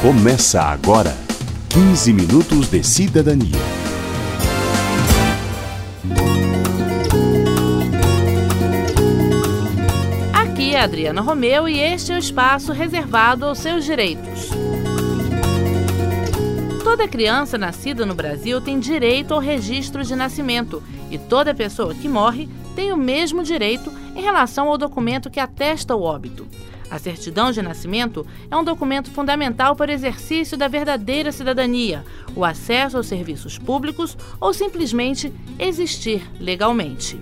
Começa agora 15 minutos de cidadania. Aqui é Adriana Romeu e este é o espaço reservado aos seus direitos. Toda criança nascida no Brasil tem direito ao registro de nascimento e toda pessoa que morre tem o mesmo direito em relação ao documento que atesta o óbito. A certidão de nascimento é um documento fundamental para o exercício da verdadeira cidadania, o acesso aos serviços públicos ou simplesmente existir legalmente.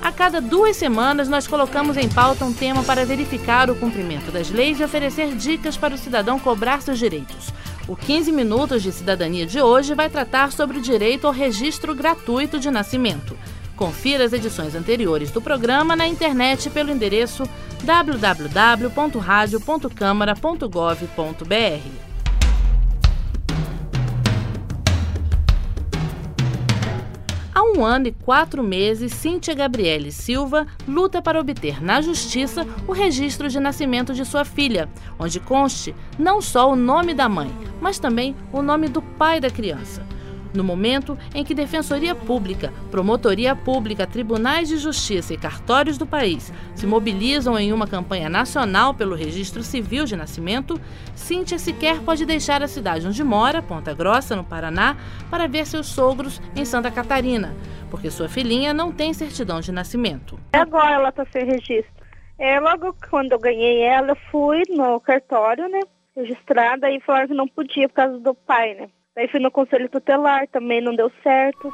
A cada duas semanas, nós colocamos em pauta um tema para verificar o cumprimento das leis e oferecer dicas para o cidadão cobrar seus direitos. O 15 Minutos de Cidadania de hoje vai tratar sobre o direito ao registro gratuito de nascimento. Confira as edições anteriores do programa na internet pelo endereço www.radio.câmara.gov.br. Há um ano e quatro meses, Cíntia Gabriele Silva luta para obter na Justiça o registro de nascimento de sua filha, onde conste não só o nome da mãe, mas também o nome do pai da criança. No momento em que Defensoria Pública, Promotoria Pública, Tribunais de Justiça e cartórios do país se mobilizam em uma campanha nacional pelo registro civil de nascimento, Cíntia sequer pode deixar a cidade onde mora, Ponta Grossa, no Paraná, para ver seus sogros em Santa Catarina, porque sua filhinha não tem certidão de nascimento. Agora ela está sem registro. É, logo quando eu ganhei ela, eu fui no cartório, né? Registrada e falaram que não podia por causa do pai, né? Daí fui no conselho tutelar, também não deu certo.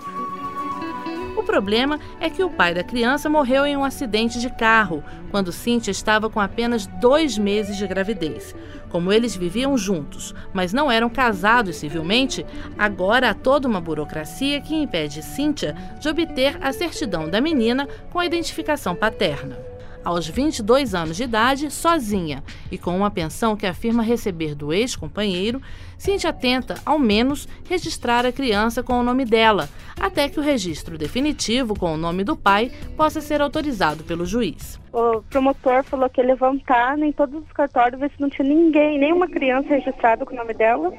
O problema é que o pai da criança morreu em um acidente de carro, quando Cíntia estava com apenas dois meses de gravidez. Como eles viviam juntos, mas não eram casados civilmente, agora há toda uma burocracia que impede Cíntia de obter a certidão da menina com a identificação paterna aos 22 anos de idade, sozinha e com uma pensão que afirma receber do ex-companheiro, Cíntia tenta, ao menos, registrar a criança com o nome dela, até que o registro definitivo com o nome do pai possa ser autorizado pelo juiz. O promotor falou que ia levantar em todos os cartórios ver se não tinha ninguém, nenhuma criança registrada com o nome dela.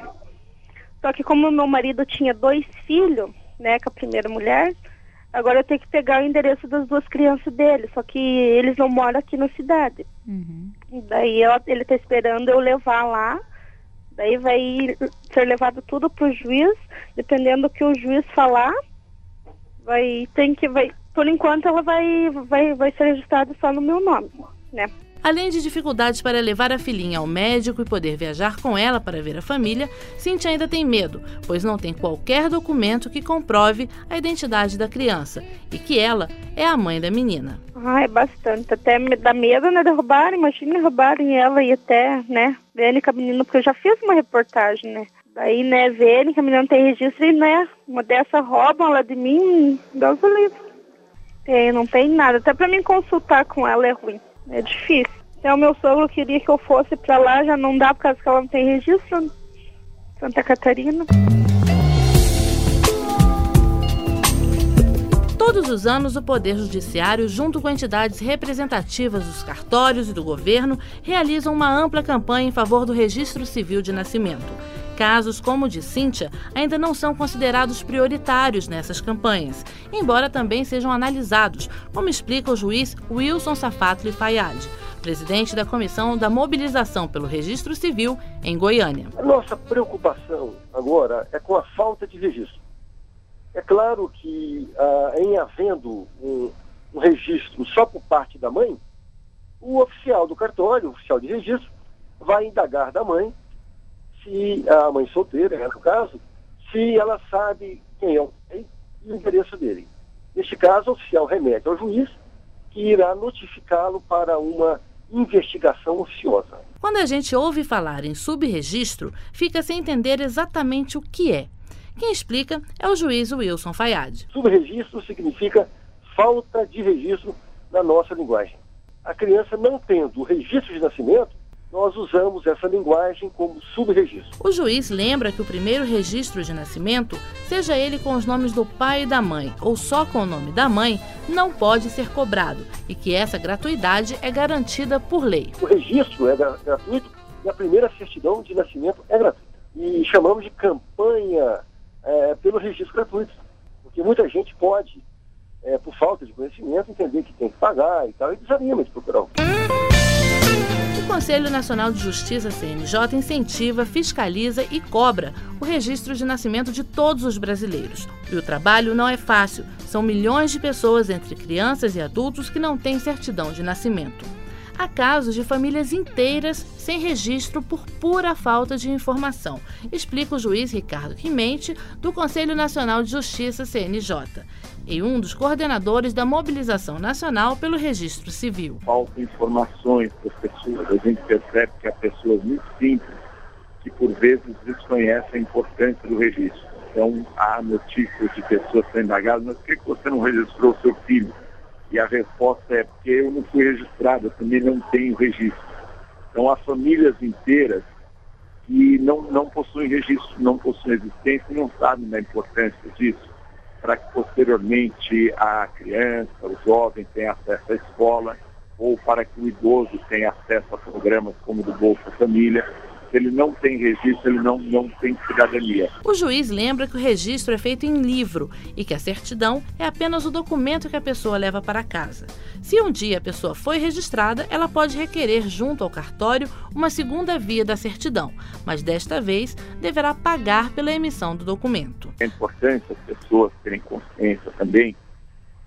Só que como meu marido tinha dois filhos, né, com a primeira mulher, Agora eu tenho que pegar o endereço das duas crianças dele, só que eles não moram aqui na cidade. Uhum. Daí eu, ele está esperando eu levar lá, daí vai ser levado tudo para o juiz, dependendo do que o juiz falar, vai tem que vai por enquanto ela vai vai vai ser registrada só no meu nome, né? Além de dificuldades para levar a filhinha ao médico e poder viajar com ela para ver a família, Cintia ainda tem medo, pois não tem qualquer documento que comprove a identidade da criança e que ela é a mãe da menina. Ah, é bastante. Até me dá medo, né, de roubarem. Imagina roubarem ela e até, né, verem com a menina, porque eu já fiz uma reportagem, né. Daí, né, verem que a menina não tem registro e, né, uma dessa roubam ela de mim, Deus o livre. Tem, não tem nada. Até para mim consultar com ela é ruim. É difícil. O meu sogro queria que eu fosse para lá, já não dá por causa que ela não tem registro. Santa Catarina. Todos os anos, o Poder Judiciário, junto com entidades representativas dos cartórios e do governo, realizam uma ampla campanha em favor do registro civil de nascimento. Casos como o de Cíntia ainda não são considerados prioritários nessas campanhas, embora também sejam analisados, como explica o juiz Wilson Safatli Fayad, presidente da Comissão da Mobilização pelo Registro Civil em Goiânia. A nossa preocupação agora é com a falta de registro. É claro que, ah, em havendo um, um registro só por parte da mãe, o oficial do cartório, o oficial de registro, vai indagar da mãe se a mãe solteira, né, no caso, se ela sabe quem é o pai e o endereço dele. Neste caso, o oficial remete ao juiz, que irá notificá-lo para uma investigação ociosa. Quando a gente ouve falar em subregistro, fica sem entender exatamente o que é. Quem explica é o juiz Wilson Fayad. Subregistro significa falta de registro na nossa linguagem. A criança não tendo o registro de nascimento, nós usamos essa linguagem como subregistro. O juiz lembra que o primeiro registro de nascimento, seja ele com os nomes do pai e da mãe ou só com o nome da mãe, não pode ser cobrado e que essa gratuidade é garantida por lei. O registro é gratuito e a primeira certidão de nascimento é gratuita. E chamamos de campanha é, pelo registro gratuito, porque muita gente pode, é, por falta de conhecimento, entender que tem que pagar e tal, e desanima de procurar. O Conselho Nacional de Justiça, CNJ, incentiva, fiscaliza e cobra o registro de nascimento de todos os brasileiros. E o trabalho não é fácil. São milhões de pessoas, entre crianças e adultos, que não têm certidão de nascimento. Há casos de famílias inteiras sem registro por pura falta de informação, explica o juiz Ricardo Quimente, do Conselho Nacional de Justiça, CNJ e um dos coordenadores da mobilização nacional pelo registro civil. Faltam informações para as pessoas. A gente percebe que há pessoas muito simples que, por vezes, desconhecem a importância do registro. Então, há notícias de pessoas sendo indagadas, mas por que você não registrou o seu filho? E a resposta é porque eu não fui registrado, eu também não tenho registro. Então, há famílias inteiras que não, não possuem registro, não possuem existência e não sabem da importância disso para que posteriormente a criança, o jovem tenha acesso à escola ou para que o idoso tenha acesso a programas como o do Bolsa Família se ele não tem registro, ele não, não tem cidadania. O juiz lembra que o registro é feito em livro e que a certidão é apenas o documento que a pessoa leva para casa. Se um dia a pessoa foi registrada, ela pode requerer junto ao cartório uma segunda via da certidão, mas desta vez deverá pagar pela emissão do documento. É importante as pessoas terem consciência também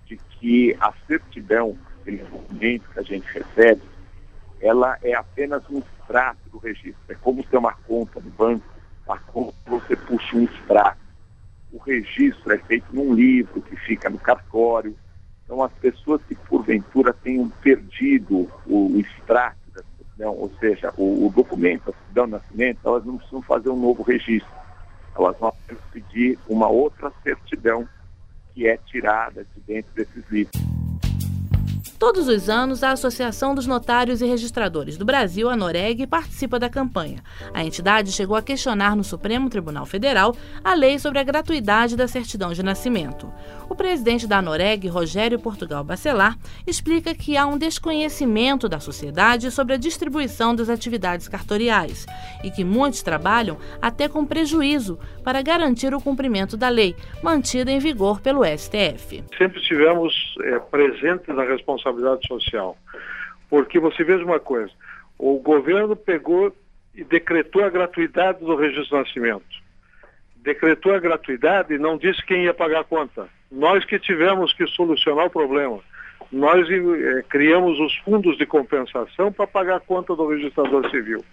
de que a certidão, aquele documento que a gente recebe, ela é apenas um extrato do registro. É como ter uma conta no banco, a conta você puxa um extrato. O registro é feito num livro que fica no cartório. Então, as pessoas que porventura tenham perdido o, o extrato da certidão, ou seja, o, o documento, a certidão de nascimento, elas não precisam fazer um novo registro. Elas vão pedir uma outra certidão que é tirada de dentro desses livros. Todos os anos, a Associação dos Notários e Registradores do Brasil, a Noreg, participa da campanha. A entidade chegou a questionar no Supremo Tribunal Federal a lei sobre a gratuidade da certidão de nascimento. O presidente da Noreg, Rogério Portugal Bacelar, explica que há um desconhecimento da sociedade sobre a distribuição das atividades cartoriais e que muitos trabalham até com prejuízo para garantir o cumprimento da lei, mantida em vigor pelo STF. Sempre estivemos é, presentes na responsabilidade responsabilidade social. Porque você veja uma coisa, o governo pegou e decretou a gratuidade do registro de nascimento. Decretou a gratuidade e não disse quem ia pagar a conta. Nós que tivemos que solucionar o problema. Nós eh, criamos os fundos de compensação para pagar a conta do registrador civil.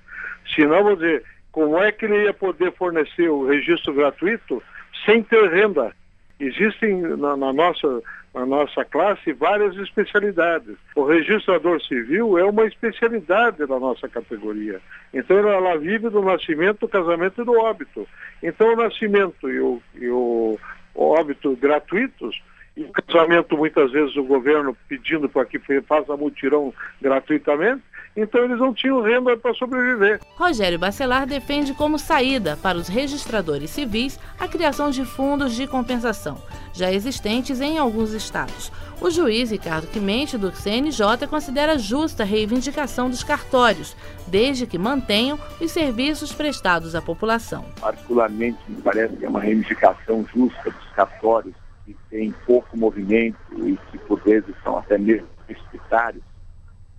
Senão, vou dizer, como é que ele ia poder fornecer o registro gratuito sem ter renda? Existem na, na nossa na nossa classe várias especialidades. O registrador civil é uma especialidade da nossa categoria. Então ela vive do nascimento, do casamento e do óbito. Então o nascimento e o, e o óbito gratuitos e o casamento muitas vezes o governo pedindo para que faça mutirão gratuitamente, então eles não tinham renda para sobreviver. Rogério Bacelar defende como saída para os registradores civis a criação de fundos de compensação, já existentes em alguns estados. O juiz Ricardo Quimente, do CNJ, considera justa a reivindicação dos cartórios, desde que mantenham os serviços prestados à população. Particularmente, me parece que é uma reivindicação justa dos cartórios, que têm pouco movimento e que, por vezes, são até mesmo deficitários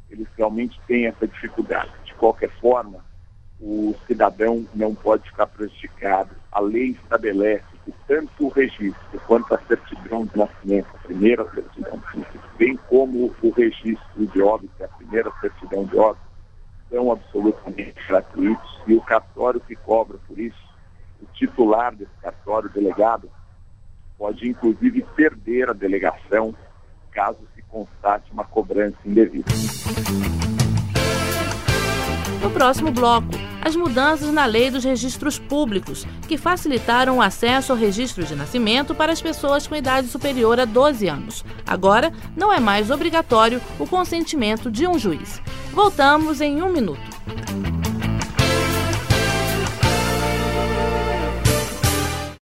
eles realmente têm essa dificuldade. De qualquer forma, o cidadão não pode ficar prejudicado. A lei estabelece que tanto o registro quanto a certidão de nascimento, a primeira certidão bem como o registro de óbito, a primeira certidão de óbito, são absolutamente gratuitos e o cartório que cobra por isso, o titular desse cartório, delegado, pode inclusive perder a delegação caso se constate uma cobrança indevida. No próximo bloco, as mudanças na lei dos registros públicos, que facilitaram o acesso ao registro de nascimento para as pessoas com idade superior a 12 anos. Agora, não é mais obrigatório o consentimento de um juiz. Voltamos em um minuto.